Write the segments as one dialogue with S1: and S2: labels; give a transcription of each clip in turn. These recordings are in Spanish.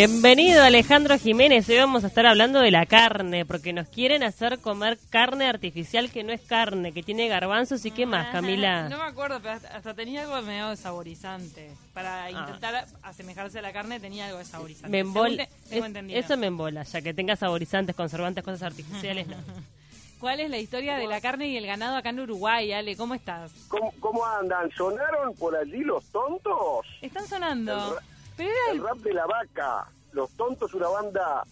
S1: Bienvenido Alejandro Jiménez, hoy vamos a estar hablando de la carne, porque nos quieren hacer comer carne artificial que no es carne, que tiene garbanzos y qué más, Camila.
S2: No me acuerdo, pero hasta tenía algo medio saborizante. Para
S1: Ah.
S2: intentar asemejarse a la carne tenía algo de saborizante.
S1: Me embola,
S2: Según
S1: es- eso me embola, ya que tenga saborizantes, conservantes, cosas artificiales, no.
S2: ¿Cuál es la historia de la carne y el ganado acá en Uruguay, Ale? ¿Cómo estás?
S3: ¿Cómo, cómo andan? ¿Sonaron por allí los tontos?
S2: Están sonando.
S3: El
S2: Pero era
S3: El
S2: el...
S3: rap de la vaca. Los tontos, una banda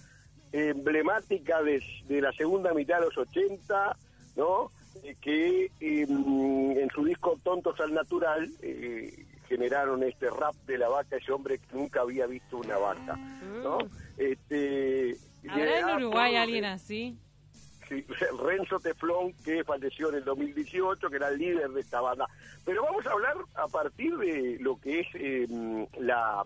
S3: emblemática de, de la segunda mitad de los 80, ¿no? Eh, que eh, mm, en su disco Tontos al Natural eh, generaron este rap de la vaca, ese hombre que nunca había visto una vaca, ¿no? Este,
S2: ¿Habrá en Uruguay alguien así?
S3: Sí, Renzo Teflón, que falleció en el 2018, que era el líder de esta banda. Pero vamos a hablar a partir de lo que es eh, la,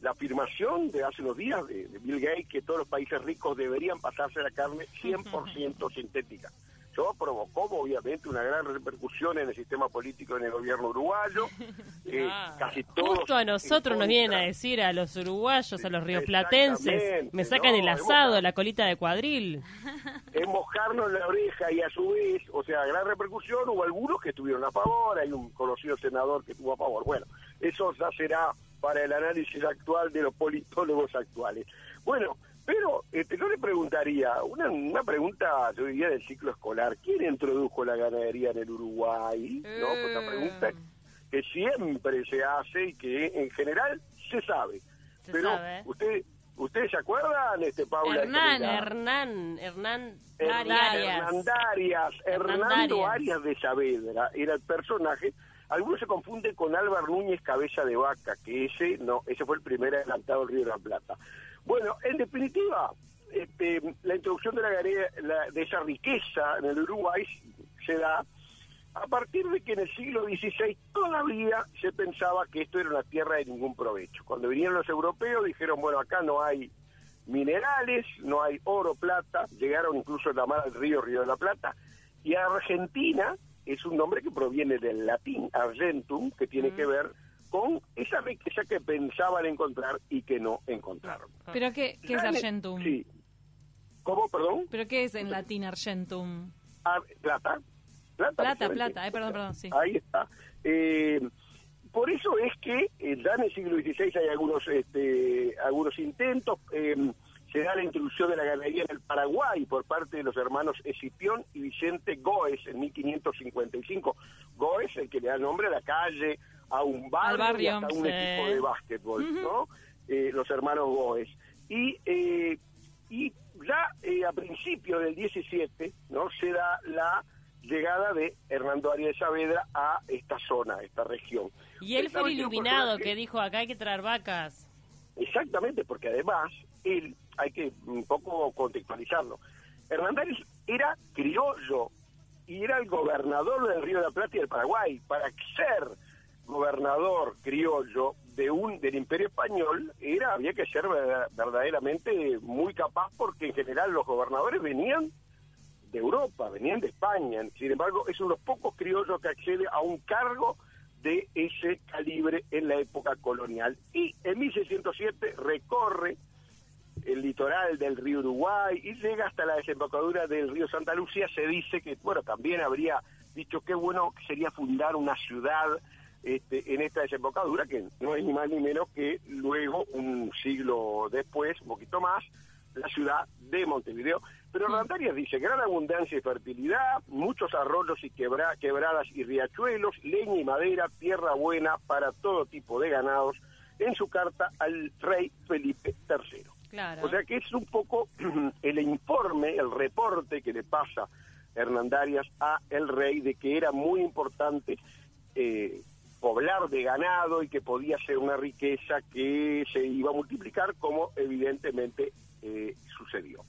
S3: la afirmación de hace unos días de, de Bill Gates que todos los países ricos deberían pasarse la carne 100% sintética. Eso provocó obviamente una gran repercusión en el sistema político en el gobierno uruguayo. Eh,
S1: Ah.
S3: casi todos
S1: Justo a nosotros nos vienen a decir, a los uruguayos, a los rioplatenses, me sacan
S3: no,
S1: el asado, la colita de cuadril.
S3: es mojarnos la oreja y a su vez, o sea, gran repercusión, hubo algunos que estuvieron a favor, hay un conocido senador que estuvo a favor. Bueno, eso ya será para el análisis actual de los politólogos actuales. Bueno, pero este, yo le preguntaría, una, una pregunta, yo diría, del ciclo escolar, ¿quién introdujo la ganadería en el Uruguay? ¿No? Pues una pregunta que siempre se hace y que en general se sabe.
S1: Se
S3: pero
S1: sabe.
S3: usted, ¿ustedes se acuerdan, este Paula?
S2: Hernán?
S1: Hernán, Hernán
S3: Hernán
S1: Arias.
S3: Hernando. Arias de Saavedra era el personaje. Algunos se confunden con Álvaro Núñez Cabeza de Vaca, que ese no, ese fue el primer adelantado del Río de la Plata. Bueno, en definitiva, este, la introducción de la, la- de esa riqueza en el Uruguay se da a partir de que en el siglo XVI todavía se pensaba que esto era una tierra de ningún provecho. Cuando vinieron los europeos dijeron, bueno, acá no hay minerales, no hay oro, plata, llegaron incluso a llamar al río Río de la Plata, y Argentina es un nombre que proviene del latín argentum, que tiene que ver con esa riqueza que pensaban encontrar y que no encontraron.
S2: ¿Pero qué, qué es Argentum?
S3: Sí. ¿Cómo, perdón?
S2: ¿Pero qué es en latín Argentum?
S3: Ar- plata. Plata,
S2: Plata,
S3: precisamente.
S2: plata. Eh, perdón, perdón, sí.
S3: Ahí está. Eh, por eso es que eh, ya en el siglo XVI hay algunos este, algunos intentos. eh, se da la introducción de la ganadería en el Paraguay por parte de los hermanos Escipión y Vicente Goes en 1555. Goes, el que le da nombre a la calle, a un barrio,
S2: barrio,
S3: y hasta un equipo de básquetbol, ¿no? Eh, los hermanos Goes. Y, eh, y ya eh, a principios del 17, ¿no? Se da la llegada de Hernando Arias de Saavedra a esta zona, a esta región.
S1: Y él fue el iluminado que dijo, acá hay que traer vacas.
S3: Exactamente, porque además él, hay que un poco contextualizarlo. Hernández era criollo y era el gobernador del Río de la Plata y del Paraguay. Para ser gobernador criollo de un del Imperio Español era había que ser verda- verdaderamente muy capaz porque en general los gobernadores venían de Europa, venían de España. Sin embargo, es uno de los pocos criollos que accede a un cargo de ese calibre en la época colonial. Y en 1607 recorre el litoral del río Uruguay y llega hasta la desembocadura del río Santa Lucía. Se dice que, bueno, también habría dicho qué bueno sería fundar una ciudad este, en esta desembocadura, que no es ni más ni menos que luego, un siglo después, un poquito más, la ciudad de Montevideo. Pero Randarias dice, gran abundancia y fertilidad, muchos arroyos y quebra- quebradas y riachuelos, leña y madera, tierra buena para todo tipo de ganados, en su carta al rey Felipe III. O sea que es un poco el informe, el reporte que le pasa Hernandarias a el rey de que era muy importante eh, poblar de ganado y que podía ser una riqueza que se iba a multiplicar como evidentemente eh, sucedió.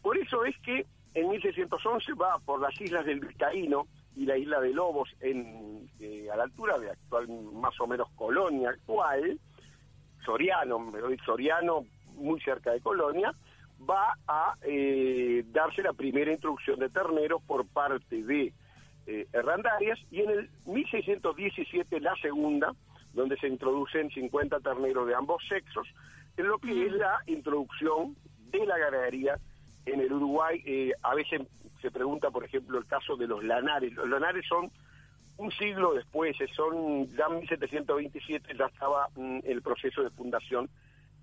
S3: Por eso es que en 1611 va por las islas del Vizcaíno y la isla de Lobos, en, eh, a la altura de actual, más o menos Colonia actual, Soriano, me doy Soriano, muy cerca de Colonia, va a eh, darse la primera introducción de terneros por parte de eh, Herrandarias y en el 1617 la segunda, donde se introducen 50 terneros de ambos sexos, en lo que es la introducción de la ganadería en el Uruguay. Eh, a veces se pregunta, por ejemplo, el caso de los lanares. Los lanares son un siglo después, son ya en 1727 ya estaba mm, el proceso de fundación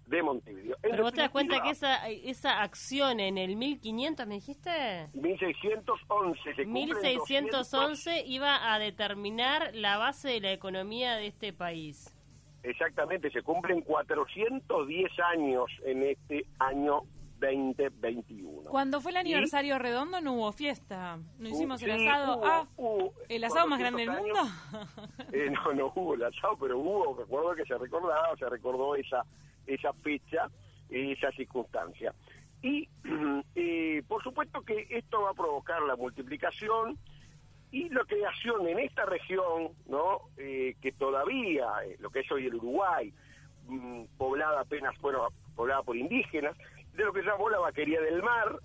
S3: de Montevideo. En
S1: Pero vos te das cuenta que esa, esa acción en el 1500, ¿me dijiste?
S3: 1611 se cumplen
S1: 1611 iba a determinar la base de la economía de este país.
S3: 200 exactamente, se cumplen 410 años en este año 2021.
S2: Cuando fue el aniversario redondo no hubo fiesta. No hicimos el
S3: Sí,
S2: asado.
S3: hubo-
S2: ah,
S3: hubo
S2: ¿el asado más grande del
S3: 400
S2: mundo?
S3: Eh, no, no hubo el asado, pero hubo, recuerdo que se recordaba, se recordó esa, esa fecha, esa circunstancia. Y eh, por supuesto que esto va a provocar la multiplicación y la creación en esta región, ¿no? Eh, que todavía, eh, lo que es hoy el Uruguay, mm, poblada apenas, bueno, poblada por indígenas, de lo que llamó la vaquería del mar,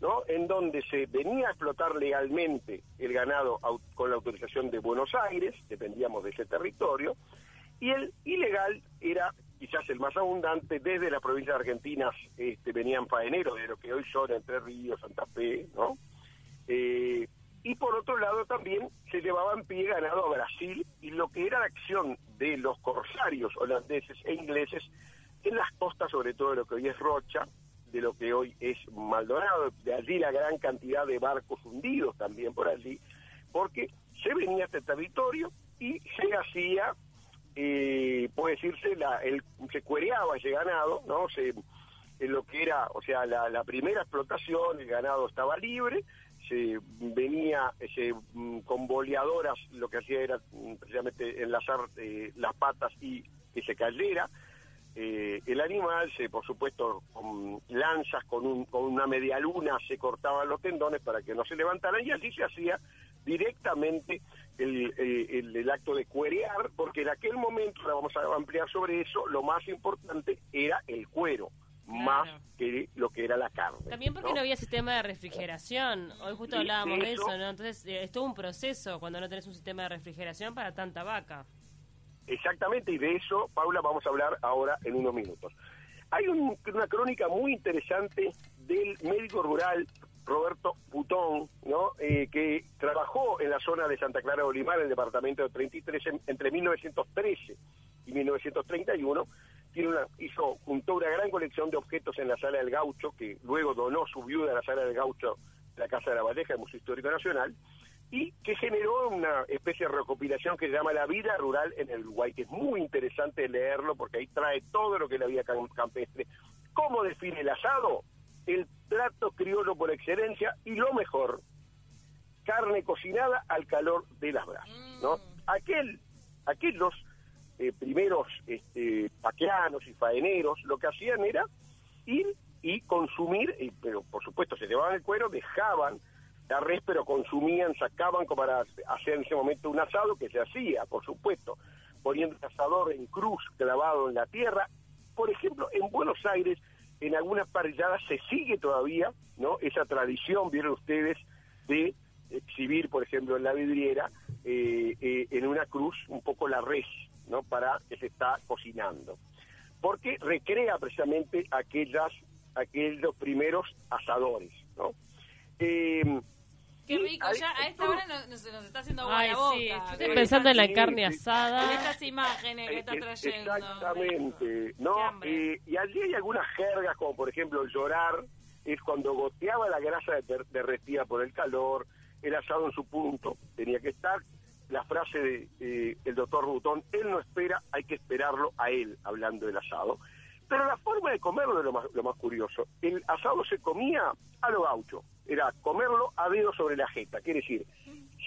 S3: ¿no? En donde se venía a explotar legalmente el ganado con la autorización de Buenos Aires, dependíamos de ese territorio, y el ilegal era quizás el más abundante, desde las provincias argentinas este, venían faeneros de lo que hoy son Entre Ríos, Santa Fe, ¿no? Eh, y por otro lado también se llevaba en pie ganado a Brasil y lo que era la acción de los corsarios holandeses e ingleses en las costas, sobre todo de lo que hoy es Rocha, de lo que hoy es Maldonado, de allí la gran cantidad de barcos hundidos también por allí, porque se venía este territorio y se hacía, eh, puede decirse, la, el, se cuereaba ese ganado, ¿no? Se, en lo que era, o sea, la, la primera explotación, el ganado estaba libre, se venía se, mm, con boleadoras, lo que hacía era mm, precisamente enlazar eh, las patas y que se cayera eh, el animal, se, por supuesto, con lanzas, con, un, con una media luna, se cortaban los tendones para que no se levantaran y así se hacía directamente el, el- acto de cuerear, porque en aquel momento, ahora vamos a ampliar sobre eso, lo más importante era el cuero, más que lo que era la carne.
S1: También porque no, había sistema de refrigeración. Hoy justo hablábamos de eso. ¿no? Entonces, eh, es todo un proceso cuando no tenés un sistema de refrigeración para tanta vaca.
S3: Exactamente, y de eso, Paula, vamos a hablar ahora en unos minutos. Hay un- una crónica muy interesante del médico rural Roberto Putón, ¿no? Eh, que trabajó en la zona de Santa Clara de Olimar, en el departamento de 33, en- entre 1913 y 1931. Tiene una, hizo, juntó una gran colección de objetos en la Sala del Gaucho, que luego donó su viuda a la Sala del Gaucho la Casa de la Valleja, el Museo Histórico Nacional, y que generó una especie de recopilación que se llama La vida rural en el Uruguay, que es muy interesante leerlo porque ahí trae todo lo que es la vida cam- campestre. ¿Cómo define el asado? El plato criollo por excelencia y lo mejor, carne cocinada al calor de las brasas, ¿no? Aquel, aquellos eh, primeros este, paqueanos y faeneros lo que hacían era ir y consumir, y- pero por supuesto se llevaban el cuero, dejaban la res, pero consumían, sacaban como para hacer en ese momento un asado que se hacía, por supuesto, poniendo el asador en cruz clavado en la tierra. Por ejemplo, en Buenos Aires, en algunas parrilladas se sigue todavía, ¿no? Esa tradición, vieron ustedes, de exhibir, por ejemplo, en la vidriera, eh, eh, en una cruz, un poco la res, ¿no? Para que se está cocinando. Porque recrea precisamente aquellas, aquellos primeros asadores, ¿no? Eh,
S2: Qué
S3: y
S2: rico, ya a esta hora nos, nos- se nos está haciendo agua
S1: Ay,
S2: la boca.
S1: sí, yo estoy pensando en la carne asada.
S2: Con estas imágenes que está
S3: Eh,
S2: trayendo.
S3: Exactamente, ¿no? Eh, y allí hay algunas jergas, como por ejemplo el llorar, es cuando goteaba la grasa der- derretida por el calor, el asado en su punto tenía que estar. La frase de eh, el doctor Butón, él no espera, hay que esperarlo a él, hablando del asado. Pero la forma de comerlo es lo más, lo más curioso. El asado se comía a lo gaucho, era comerlo a dedo sobre la jeta, quiere decir,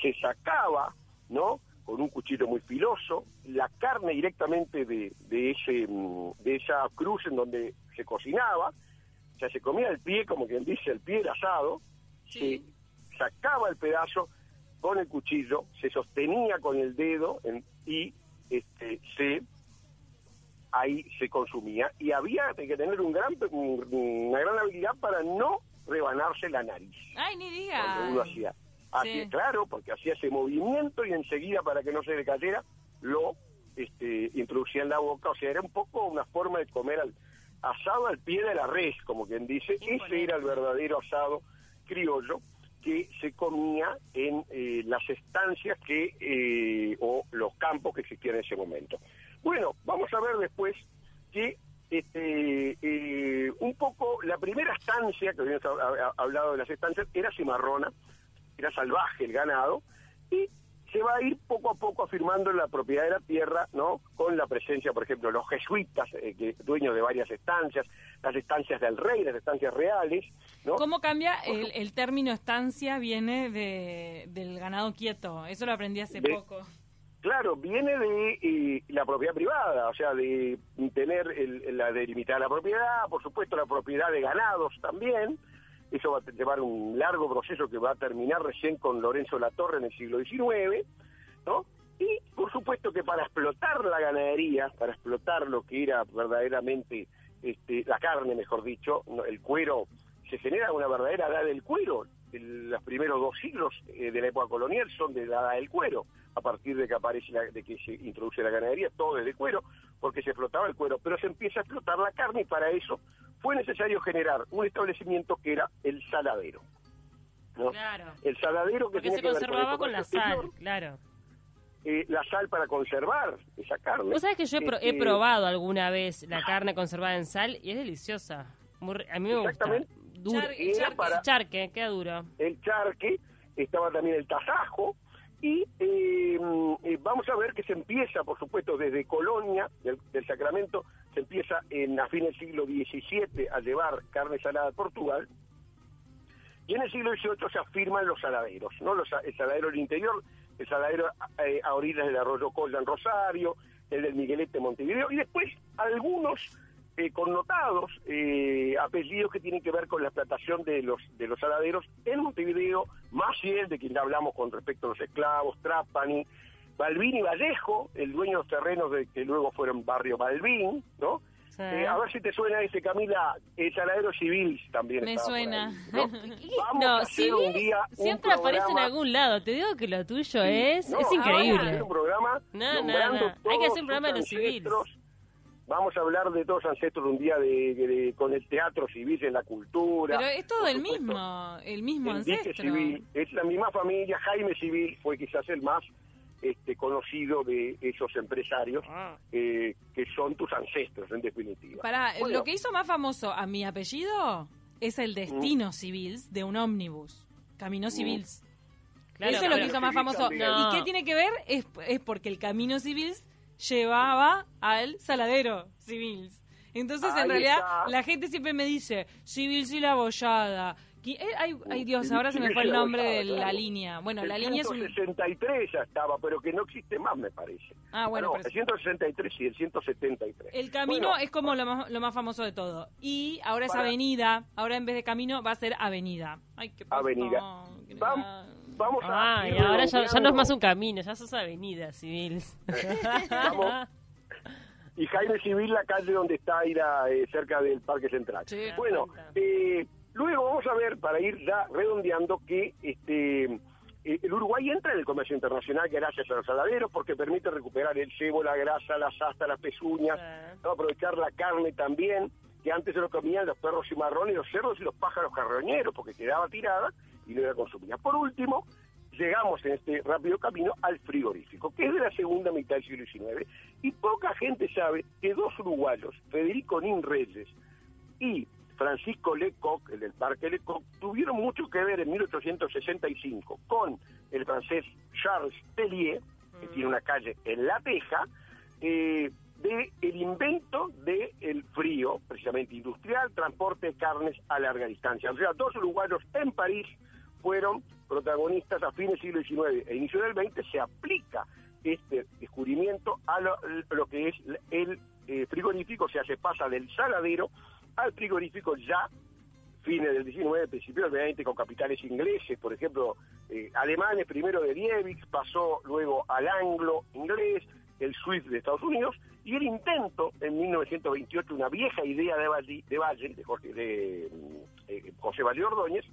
S3: se sacaba, ¿no? Con un cuchillo muy filoso, la carne directamente de, de, ese, mm, de esa cruz en donde se cocinaba, o sea, se comía el pie, como quien dice, el pie del asado,
S2: Sí.
S3: se sacaba el pedazo con el cuchillo, se sostenía con el dedo en- y este, se ahí se consumía y había que tener un gran, una gran habilidad para no rebanarse la nariz
S2: Ay, ni diga.
S3: cuando uno hacía. Así,
S2: Sí.
S3: Claro, porque hacía ese movimiento y enseguida para que no se le cayera lo este, introducía en la boca. O sea, era un poco una forma de comer al, asado al pie de la res, como quien dice. Ese era el verdadero asado criollo que se comía en eh, las estancias que eh, o los campos que existían en ese momento. Bueno, vamos a ver después que estancia, que habíamos hab- hab- hablado de las estancias, era cimarrona, era salvaje el ganado, y se va a ir poco a poco afirmando la propiedad de la tierra, ¿no? Con la presencia, por ejemplo, de los jesuitas, eh, que, dueños de varias estancias, las estancias del rey, las estancias reales, ¿no?
S2: ¿Cómo cambia el, el término estancia? Viene de, del ganado quieto. Eso lo aprendí hace
S3: De-
S2: poco.
S3: Claro, viene de eh, la propiedad privada, o sea, de tener el, la delimitada la propiedad, por supuesto la propiedad de ganados también. Eso va a llevar un largo proceso que va a terminar recién con Lorenzo Latorre en el siglo XIX, ¿no? Y por supuesto que para explotar la ganadería, para explotar lo que era verdaderamente este, la carne, mejor dicho, el cuero, se genera una verdadera edad del cuero. El- los primeros dos siglos eh, de la época colonial son de la edad del cuero a partir de que aparece la- de que se introduce la ganadería, todo es de cuero, porque se explotaba el cuero, pero se empieza a explotar la carne y para eso fue necesario generar un establecimiento que era el saladero. ¿no?
S1: Claro.
S3: El saladero que
S1: se
S3: que
S1: conservaba con la sal,
S3: exterior,
S1: claro.
S3: eh, la sal para conservar esa carne.
S1: Vos sabés que yo he, pro- he
S3: Este,
S1: probado alguna vez la carne conservada en sal y es deliciosa. Muy a mí me gusta.
S3: Exactamente.
S1: Duro.
S2: Char- charque.
S3: para
S1: Charque, queda duro.
S3: el charque, estaba también el tasajo, y eh, eh, vamos a ver que se empieza, por supuesto, desde Colonia, del, Sacramento, se empieza en a fin del siglo XVII a llevar carne salada a Portugal, y en el siglo XVIII se afirman los saladeros, ¿no? Los, el saladero del interior, el saladero eh, a orillas del arroyo Colla en Rosario, el del Miguelete Montevideo, y después algunos eh, connotados eh, apellidos que tienen que ver con la explotación de los de los saladeros en Montevideo, Maciel, de quien ya hablamos con respecto a los esclavos, Trapani, Balbín y Vallejo, el dueño de los terrenos de, que luego fueron barrio Balbín, ¿no?
S1: Sí.
S3: Eh, a ver si te suena ese, Camila, el saladero civil también.
S2: Me suena.
S3: ahí, ¿no? Vamos
S1: no,
S3: a hacer
S1: si
S3: un día un
S1: siempre aparece en algún lado. Te digo que lo tuyo es,
S3: No,
S1: es increíble.
S3: hacer un programa
S1: No, no, no. Hay que hacer un programa de los civiles.
S3: Vamos a hablar de todos los ancestros un día de, de- con el teatro civil en la cultura.
S2: Pero es todo el
S3: supuesto,
S2: mismo, el mismo
S3: el
S2: ancestro.
S3: civil, es la misma familia. Jaime Civil fue quizás el más este, conocido de esos empresarios
S1: Ah.
S3: eh, que son tus ancestros, en definitiva.
S2: Para,
S3: Bueno,
S2: lo que hizo más famoso a mi apellido es el destino civils de un ómnibus. Camino Civils.
S1: Claro,
S2: Eso es lo que hizo más
S3: Civil
S2: famoso. ¿Y
S1: No.
S2: qué tiene que ver? Es, es porque el Camino Civils llevaba al saladero Civils. Entonces,
S3: Ahí
S2: en realidad,
S3: está.
S2: la gente siempre me dice, Civils y la bollada. Eh, ay, ay, Dios, ahora se me fue el nombre de la línea. Bueno, la línea es un...
S3: 163 ya estaba, pero que no existe más, me parece.
S2: Ah, bueno,
S3: no,
S2: pero-
S3: el 163 y el 173.
S2: El camino
S3: Bueno,
S2: es como lo más, lo más famoso de todo. Y ahora es
S3: Para-
S2: avenida. Ahora en vez de camino va a ser avenida. Ay, qué?
S3: Avenida.
S2: ¿Qué
S3: Vam-
S2: tal?
S3: Vamos a
S1: Ah,
S3: ir
S1: y ahora ya, ya no es más un camino, ya sos avenida civil.
S3: Vamos. Y Jaime Civil, la calle donde está la, eh, cerca del Parque Central.
S2: Sí.
S3: Bueno, eh, luego vamos a ver, para ir ya redondeando, que este eh, el Uruguay entra en el comercio internacional gracias a los saladeros porque permite recuperar el cebo, la grasa, las astas, las pezuñas,
S1: Sí.
S3: ¿no? aprovechar la carne también, que antes se lo comían los perros y marrones, los cerdos y los pájaros carroñeros, porque quedaba tirada y no era consumida. Por último, llegamos en este rápido camino al frigorífico, que es de la segunda mitad del siglo XIX, y poca gente sabe que dos uruguayos, Federico Nin Reyes y Francisco Lecoq, el del Parque Lecoq, tuvieron mucho que ver en 1865 con el francés Charles Tellier, que tiene una calle en La Teja, eh, de el invento del frío, precisamente industrial, transporte de carnes a larga distancia. O sea, dos uruguayos en París fueron protagonistas a fines del siglo XIX e inicio del XX, se aplica este descubrimiento a lo, que es el eh, frigorífico, o sea, se pasa del saladero al frigorífico ya fines del 19, principios del 20, con capitales ingleses, por ejemplo, eh, alemanes, primero de Liebig, pasó luego al anglo inglés, el Swift de Estados Unidos, y el intento en 1928, una vieja idea de Valle, de, Valle, de, Jorge, de eh, José Valle Ordóñez,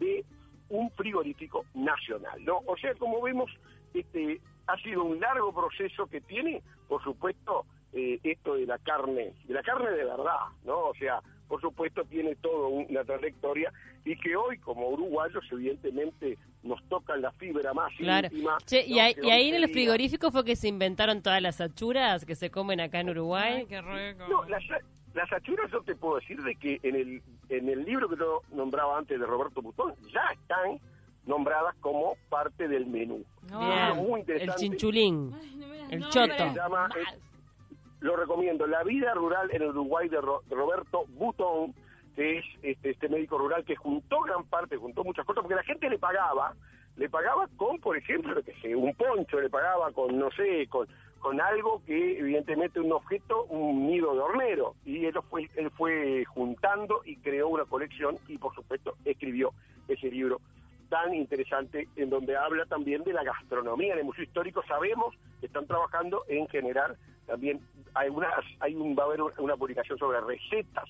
S3: de un frigorífico nacional. ¿no? O sea, como vemos, este ha sido un largo proceso que tiene, por supuesto, eh, esto de la carne, de la carne de verdad, ¿no? O sea, por supuesto tiene toda una trayectoria y que hoy como uruguayos evidentemente nos tocan la fibra más íntima.
S1: y, ahí, en el frigorífico fue que se inventaron todas las achuras que se comen acá en Uruguay.
S3: No, las, las achuras yo te puedo decir de que en el, en el libro que yo nombraba antes de Roberto Butón ya están nombradas como parte del menú.
S1: El chinchulín, el choto.
S3: lo recomiendo, La vida rural en Uruguay de, Roberto Butón, que es este, este, médico rural que juntó gran parte, juntó muchas cosas, porque la gente le pagaba, le pagaba con, por ejemplo, que sé, un poncho, le pagaba con, no sé, con, con algo que evidentemente un objeto, un nido de hornero, y él fue, él fue juntando y creó una colección y por supuesto escribió ese libro tan interesante en donde habla también de la gastronomía en el Museo Histórico. Sabemos que están trabajando en generar también hay hay un, va a haber una publicación sobre recetas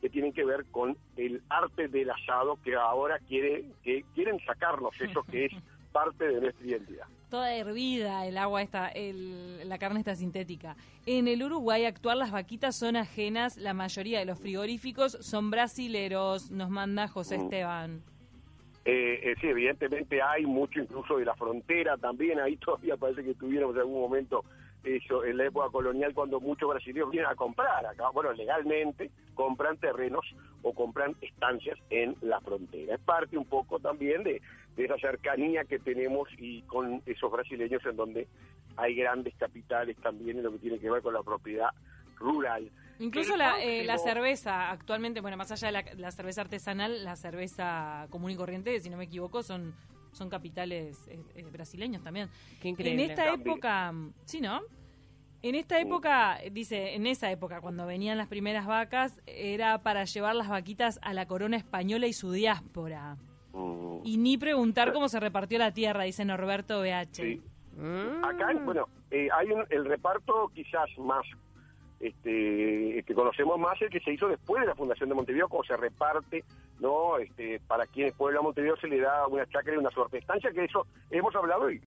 S3: que tienen que ver con el arte del asado que ahora quiere que quieren sacarnos eso que es parte de nuestra identidad.
S2: Toda hervida el agua está, el, la carne está sintética. En el Uruguay actual las vaquitas son ajenas, la mayoría de los frigoríficos son brasileros, nos manda José mm. Esteban.
S3: Eh, eh, sí, evidentemente hay mucho incluso de la frontera también, ahí todavía parece que tuviéramos en algún momento eso en la época colonial cuando muchos brasileños vienen a comprar acá, bueno, legalmente compran terrenos o compran estancias en la frontera. Es parte un poco también de, esa cercanía que tenemos y con esos brasileños en donde hay grandes capitales también en lo que tiene que ver con la propiedad rural.
S2: Incluso la, eh, la, cerveza, actualmente, bueno, más allá de la, cerveza artesanal, la cerveza común y corriente, si no me equivoco, son son capitales eh, eh, brasileños también.
S1: Qué increíble.
S2: En esta época, sí, ¿no? En esta época, dice, en esa época, cuando venían las primeras vacas, era para llevar las vaquitas a la corona española y su diáspora. Mm. Y ni preguntar cómo se repartió la tierra, dice Norberto BH.
S3: Acá, bueno, eh, hay el reparto quizás más este, que conocemos más el que se hizo después de la fundación de Montevideo, cómo se reparte, ¿no? Este, para quienes pueblan Montevideo se le da una chacra y una suerte estancia, que eso hemos hablado y